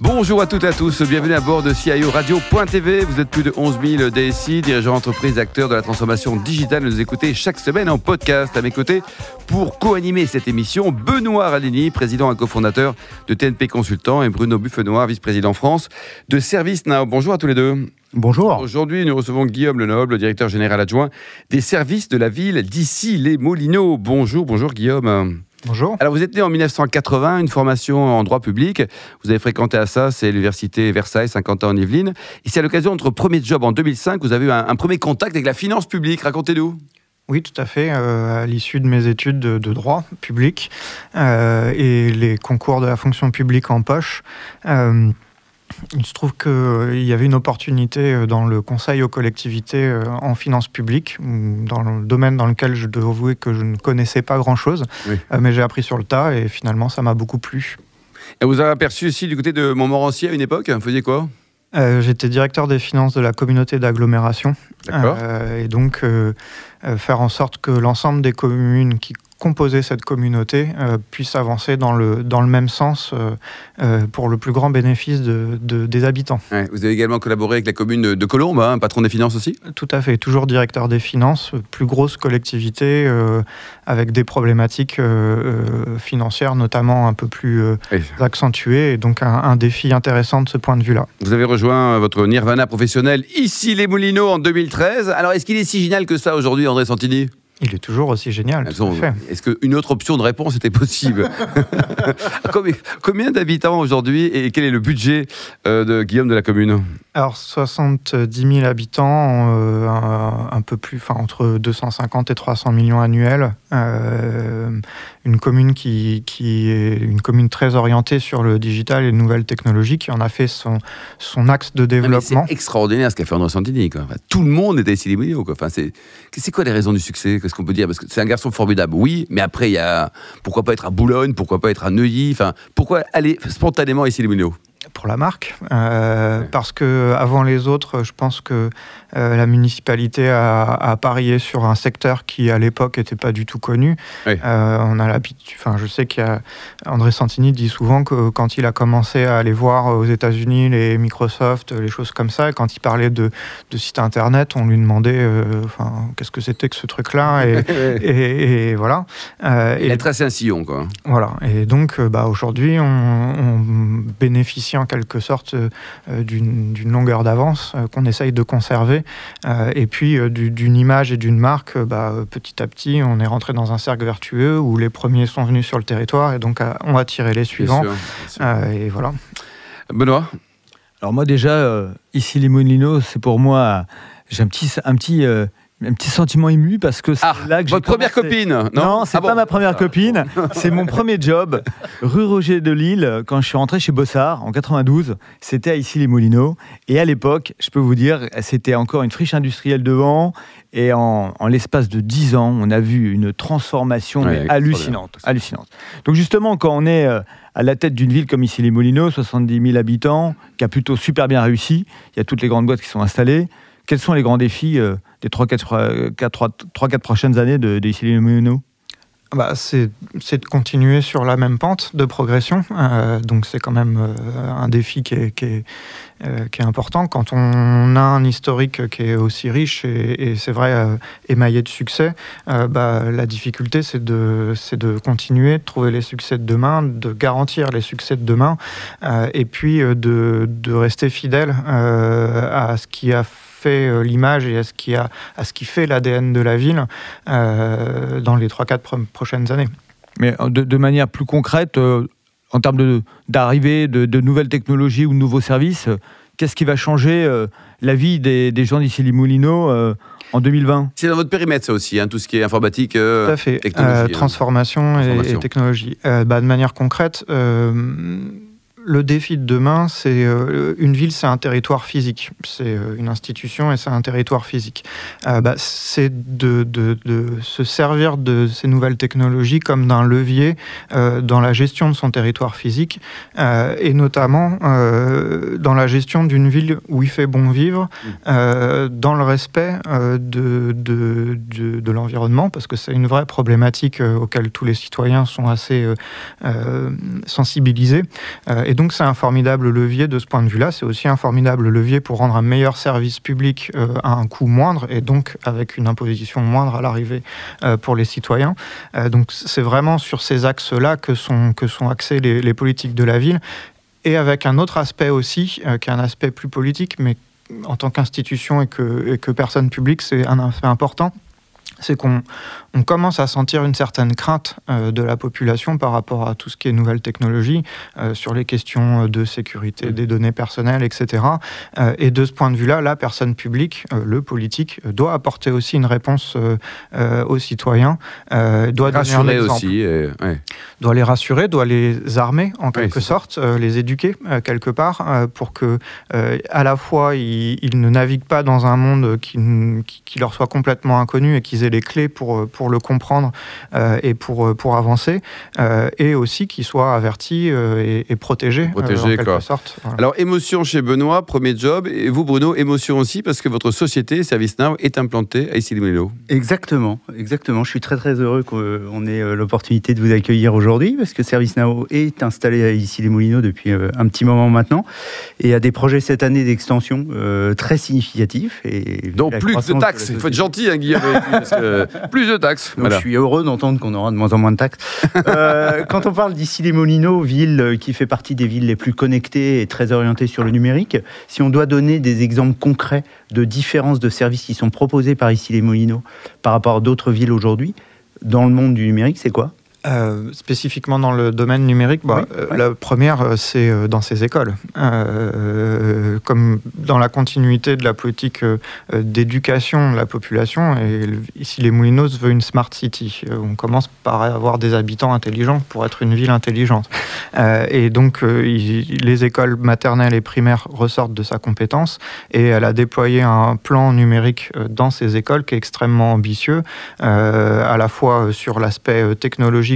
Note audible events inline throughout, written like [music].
Bonjour à toutes et à tous, bienvenue à bord de CIO Radio.tv. Vous êtes plus de 11 000 DSI, dirigeants d'entreprise, acteurs de la transformation digitale. Nous écoutez chaque semaine en podcast. À mes côtés, pour co-animer cette émission, Benoît Radini, président et cofondateur de TNP Consultant, et Bruno Buffenoir, vice-président France de ServiceNow. Bonjour à tous les deux. Bonjour. Aujourd'hui, nous recevons Guillaume Lenoble, directeur général adjoint des services de la ville d'ici les Moulineaux. Bonjour, bonjour Guillaume. Bonjour. Alors, vous êtes né en 1980, une formation en droit public. Vous avez fréquenté à ça, c'est l'université Versailles, 50 ans en Yvelines. Et c'est à l'occasion de votre premier job en 2005, vous avez eu un, un premier contact avec la finance publique. Racontez-nous. Oui, tout à fait. Euh, à l'issue de mes études de, de droit public euh, et les concours de la fonction publique en poche, euh, il se trouve qu'il y avait une opportunité dans le conseil aux collectivités en finances publiques, dans le domaine dans lequel je dois avouer que je ne connaissais pas grand-chose, Oui. mais j'ai appris sur le tas et finalement ça m'a beaucoup plu. Et vous avez aperçu aussi du côté de Montmorency à une époque Vous faisiez quoi? Euh, J'étais directeur des finances de la communauté d'agglomération. D'accord. Euh, et donc, euh, euh, faire en sorte que l'ensemble des communes qui composaient cette communauté euh, puissent avancer dans le, dans le même sens euh, euh, pour le plus grand bénéfice de, de- des habitants. Ouais, Vous avez également collaboré avec la commune de- Colombes, hein, patron des finances aussi? Tout à fait, toujours directeur des finances, plus grosse collectivité avec des problématiques financières notamment un peu plus Oui. accentuées et donc un, un défi intéressant de ce point de vue-là. Vous avez rejoint votre Nirvana professionnel ici les Moulineaux en 2013. Alors est-ce qu'il est si génial que ça aujourd'hui, André Santini? Il est toujours aussi génial. Est-ce qu'une autre option de réponse était possible [laughs] Combien- Combien d'habitants aujourd'hui et quel est le budget euh, de Guillaume de la commune? Alors 70 000 habitants, euh, un, un peu plus, enfin entre 250 et 300 millions annuels. Euh, une commune qui, qui est une commune très orientée sur le digital et les nouvelles technologies, qui en a fait son, son axe de mais développement. C'est extraordinaire ce qu'a fait André Santini. quoi. Enfin, tout le monde était ici quoi. Enfin, c'est quoi les raisons du succès Qu'est-ce qu'on peut dire Parce que c'est un garçon formidable, oui, mais après, il y a pourquoi pas être à Boulogne, pourquoi pas être à Neuilly Enfin, pourquoi aller spontanément ici les pour la marque, euh, Ouais. parce que avant les autres, je pense que euh, la municipalité a, a parié sur un secteur qui à l'époque n'était pas du tout connu. Euh, on a l'habitude, enfin, je sais qu'il y a André Santini dit souvent que quand il a commencé à aller voir aux États-Unis les Microsoft, les choses comme ça, et quand il parlait de, de sites internet, on lui demandait, enfin, qu'est-ce que c'était que ce truc-là, [laughs] et, et- et voilà. Euh, Il et a tracé un sillon, quoi. voilà, et donc bah, aujourd'hui, on, on bénéficie en quelque sorte euh, d'une d'une longueur d'avance euh, qu'on essaye de conserver, euh, et puis euh, du- d'une image et d'une marque, euh, bah, euh, petit à petit, on est rentré dans un cercle vertueux où les premiers sont venus sur le territoire, et donc euh, on va tirer les Bien suivants, sûr, bien sûr. euh, et voilà. Benoît? Alors moi déjà, euh, ici les Moulineaux, c'est pour moi, j'ai un petit, un petit, euh, un petit sentiment ému parce que c'est Ah, là que votre première copine Non, Non, c'est Ah pas bon ma première Ah. copine, c'est mon premier job, rue Roger de Lille, quand je suis rentré chez Bossard en 92, c'était à ici les Moulineaux, et à l'époque, je peux vous dire, c'était encore une friche industrielle devant, et en, en l'espace de 10 ans, on a vu une transformation Ouais, hallucinante, hallucinante. Donc justement, quand on est euh, à la tête d'une ville comme ici les Moulineaux, 70 000 habitants, qui a plutôt super bien réussi, il y a toutes les grandes boîtes qui sont installées, quels sont les grands défis euh, des 3-4 prochaines années de, de Bah, c'est de continuer sur la même pente de progression. Euh, donc c'est quand même euh, un défi qui est, qui, est, euh, important. Quand on a un historique qui est aussi riche et, c'est vrai euh, émaillé de succès, euh, bah, la difficulté c'est de, de continuer, de trouver les succès de demain, de garantir les succès de demain euh, et puis euh, de, de rester fidèle euh, à ce qui a fait euh, l'image et à ce qui, a, à ce qui fait l'ADN de la ville euh, dans les 3-4 pro- prochaines années. Mais euh, de, de manière plus concrète, euh, en termes d'arrivée de, de nouvelles technologies ou de nouveaux services, euh, qu'est-ce qui va changer euh, la vie des, des gens d'ici les Moulineaux euh, en 2020 C'est dans votre périmètre, ça aussi, hein, tout ce qui est informatique. euh, Tout à fait. technologie, Euh, hein. transformation, et- Transformation. Et, technologie. Euh, bah, de manière concrète, euh, le défi de demain, c'est euh, une ville, c'est un territoire physique, c'est euh, une institution et c'est un territoire physique. Euh, bah, c'est de, de, de, se servir de ces nouvelles technologies comme d'un levier dans la gestion de son territoire physique et notamment dans la gestion d'une ville où il fait bon vivre, euh, dans le respect de, l'environnement, parce que c'est une vraie problématique auquel tous les citoyens sont assez sensibilisés. Et donc c'est un formidable levier de ce point de vue-là. C'est aussi un formidable levier pour rendre un meilleur service public euh, à un coût moindre et donc avec une imposition moindre à l'arrivée euh, pour les citoyens. Euh, donc c'est vraiment sur ces axes-là que sont, que sont axées les, politiques de la ville. Et avec un autre aspect aussi, qui est un aspect plus politique, mais en tant qu'institution et que, et que personne publique, c'est un aspect important c'est qu'on on commence à sentir une certaine crainte euh, de la population par rapport à tout ce qui est nouvelles technologies, euh, sur les questions de sécurité des données personnelles, etc. Euh, et de ce point de vue-là, la personne publique, euh, le politique, euh, doit apporter aussi une réponse euh, euh, aux citoyens, euh, doit Rassurer aussi. et- ouais. doit les rassurer, doit les armer en quelque sorte, euh, les éduquer euh, quelque part euh, pour que euh, à la fois ils, ils ne naviguent pas dans un monde qui, qui- qui leur soit complètement inconnu et qu'ils aient les clés pour, euh, pour le comprendre euh, et pour, euh, pour avancer, euh, et aussi qu'ils soient avertis euh, et, et protégés, euh, Protégés, en quelque quoi. sorte. Voilà. Alors, émotion chez Benoît, premier job. Et vous, Bruno, émotion aussi, parce que votre société, ServiceNow, est implantée à Issy-les-Moulineaux. Exactement, exactement. Je suis très très heureux qu'on ait l'opportunité de vous accueillir aujourd'hui parce que ServiceNow est installé à ici les Moulineaux depuis un petit moment maintenant et a des projets cette année d'extension euh, très significatifs. Et Donc, plus de taxes. Il faut être gentil, hein, Guillaume. Parce que [laughs] plus de taxes. Donc, Voilà. Je suis heureux d'entendre qu'on aura de moins en moins de taxes. Euh, [laughs] quand on parle d'ici les Moulineaux, ville euh, qui fait partie des villes les plus connectées et très orientées sur le numérique, si on doit donner des exemples concrets de différences de services qui sont proposés par ici les Moulineaux par rapport à d'autres villes aujourd'hui, dans le monde du numérique, c'est quoi? Euh, spécifiquement dans le domaine numérique, bah, Oui, euh, ouais. la première, euh, c'est dans ces écoles. Euh, comme dans la continuité de la politique d'éducation de la population, et ici les Moulineaux se veut une smart city. On commence par avoir des habitants intelligents pour être une ville intelligente. Et donc, il- les écoles maternelles et primaires ressortent de sa compétence, et elle a déployé un plan numérique dans ces écoles qui est extrêmement ambitieux, à la fois sur l'aspect euh,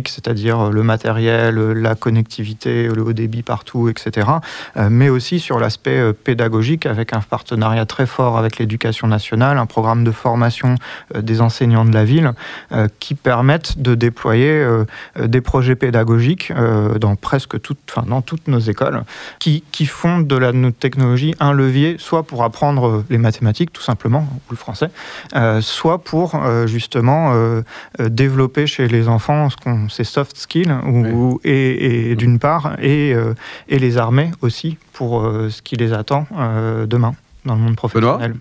c'est-à-dire euh, le matériel, euh, la connectivité, le haut débit partout, etc., euh, mais aussi sur l'aspect euh, pédagogique avec un partenariat très fort avec l'éducation nationale, un programme de formation euh, des enseignants de la ville euh, qui permettent de déployer euh, euh, des projets pédagogiques euh, dans presque toutes, enfin, dans toutes nos écoles qui, qui font de la no- technologie un levier, soit pour apprendre euh, les mathématiques tout simplement, ou le français, euh, soit pour euh, justement euh, euh, développer chez les enfants ce qu'on ces soft skills ou, et, et d'une part et, euh, et les armer aussi pour euh, ce qui les attend euh, demain dans le monde professionnel.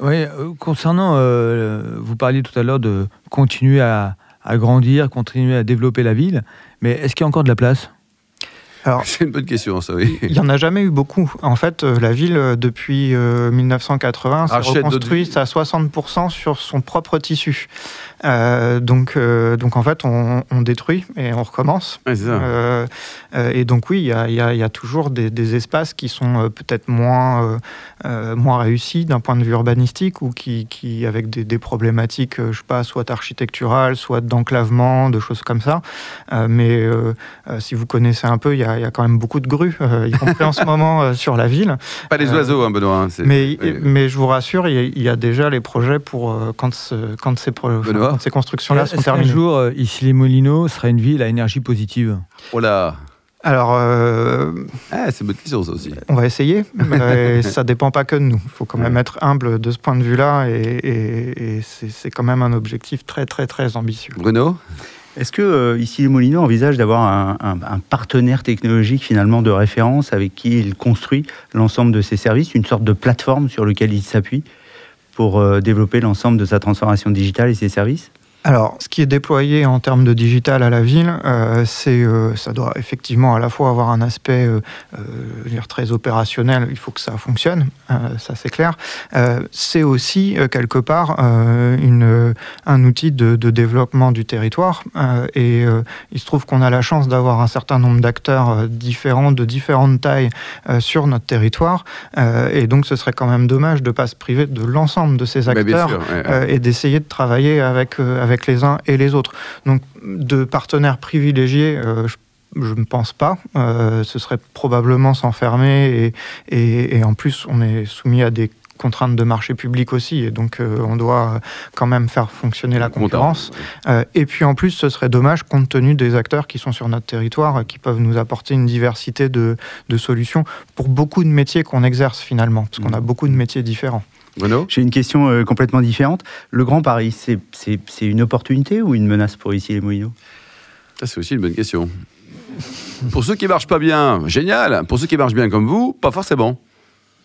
Oui, concernant, euh, vous parliez tout à l'heure de continuer à, à grandir, continuer à développer la ville, mais est-ce qu'il y a encore de la place? Alors, [laughs] C'est une bonne question, ça, oui. Il n'y en a jamais eu beaucoup. En fait, la ville, depuis euh, 1980, s'est reconstruite à 60% sur son propre tissu. Euh, donc, euh, donc, en fait, on, on détruit et on recommence. Ouais. Euh, et donc, oui, il y a, y y toujours des, des espaces qui sont peut-être moins, moins réussis d'un point de vue urbanistique ou qui, qui avec des, des problématiques, je sais pas, soit architecturales, soit d'enclavement, de choses comme ça. Mais si vous connaissez un peu, il y a, il y a quand même beaucoup de grues, y compris en ce [laughs] moment sur la ville. Pas les oiseaux, hein, Benoît. hein, Mais, oui. mais je vous rassure, il y, a- déjà les projets pour quand, ce- quand ces, pro- enfin, Benoît ces constructions-là sont terminées. jour, euh, ici les Moulineaux sera une ville à énergie positive Oh là Alors, euh, Ah, c'est une bonne question, ça aussi. on va essayer, mais [laughs] ça dépend pas que de nous. Il faut quand même Ouais. être humble de ce point de vue-là, et, et- et c'est c'est quand même un objectif très, très, très ambitieux. Bruno? Est-ce que euh, ici les Moulineaux envisage d'avoir un, un- un partenaire technologique finalement de référence avec qui il construit l'ensemble de ses services, une sorte de plateforme sur laquelle il s'appuie? Pour euh, développer l'ensemble de sa transformation digitale et ses services alors, ce qui est déployé en termes de digital à la ville, euh, c'est, euh, ça doit effectivement à la fois avoir un aspect euh, dire très opérationnel, il faut que ça fonctionne, ça c'est clair. c'est aussi quelque part une, un outil de, de, développement du territoire. et il se trouve qu'on a la chance d'avoir un certain nombre d'acteurs différents, de différentes tailles sur notre territoire. et donc, ce serait quand même dommage de ne pas se priver de l'ensemble de ces acteurs sûr, ouais, ouais. et d'essayer de travailler avec, avec avec les uns et les autres. Donc, de partenaires privilégiés, euh, je ne pense pas. Euh, ce serait probablement s'enfermer et, et, et, en plus, on est soumis à des contraintes de marché public aussi, et donc euh, on doit quand même faire fonctionner la concurrence. Euh, et puis en plus, ce serait dommage compte tenu des acteurs qui sont sur notre territoire, qui peuvent nous apporter une diversité de, de solutions pour beaucoup de métiers qu'on exerce finalement, parce qu'on a beaucoup de métiers différents. J'ai une question euh, complètement différente. Le Grand Paris, c'est une opportunité ou une menace pour ici les Moulineaux? Ça, c'est aussi une bonne question. pour ceux qui marchent pas bien, génial. Pour ceux qui marchent bien comme vous, pas forcément.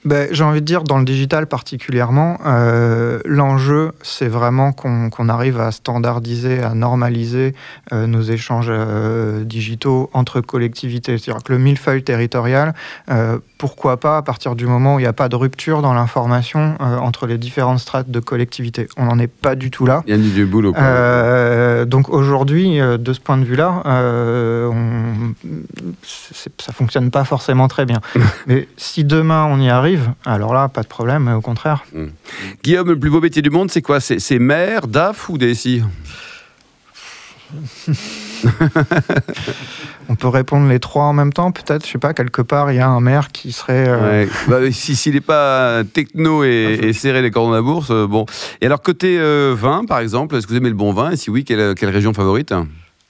Ben, J'ai envie de dire, dans le digital particulièrement, euh, l'enjeu, c'est vraiment qu'on qu arrive à standardiser, à normaliser euh, nos échanges euh, digitaux entre collectivités. C'est-à-dire que le millefeuille territorial, pourquoi pas, à partir du moment où il n'y a pas de rupture dans l'information entre les différentes strates de collectivités. On n'en est pas du tout là. Il y a ni du boulot. Donc aujourd'hui, de ce point de vue-là, on... ça fonctionne pas forcément très bien. [laughs] Mais si demain on y arrive, alors là, pas de problème, au contraire. Mmh. Guillaume, le plus beau métier du monde, c'est quoi? C'est maire, DAF ou DSI? [laughs] On peut répondre les trois en même temps, peut-être. Je sais pas, quelque part, il y a un maire qui serait. Euh... Ouais. Bah, s'il si, n'est pas techno et, et, serré les cordons à la bourse, euh, bon. Et alors, côté euh, vin, par exemple, est-ce que vous aimez le bon vin? Et si oui, quelle, quelle région favorite?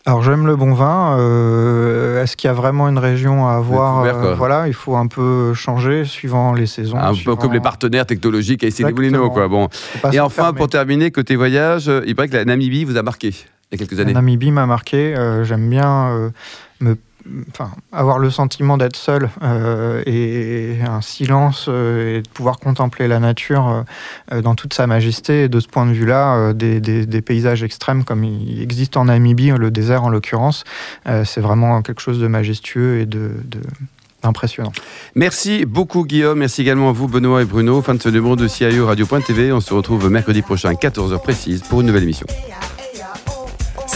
Alors j'aime le bon vin. Euh, Est-ce qu'il y a vraiment une région à avoir euh, Voilà, il faut un peu changer suivant les saisons. Un suivant... peu comme les partenaires technologiques à essayer Moulineaux, quoi. Bon. Et enfin, pour terminer, côté voyage, il paraît que la Namibie vous a marqué il y a quelques années. La Namibie m'a marqué. Euh, J'aime bien me Enfin, avoir le sentiment d'être seul euh, et un silence euh, et de pouvoir contempler la nature euh, dans toute sa majesté. De ce point de vue-là, des, paysages extrêmes comme il existe en Namibie, le désert en l'occurrence, c'est vraiment quelque chose de majestueux et de, impressionnant. Merci beaucoup Guillaume, merci également à vous Benoît et Bruno. Fin de ce numéro de CIO Radio.tv. On se retrouve mercredi prochain à 14h précise pour une nouvelle émission.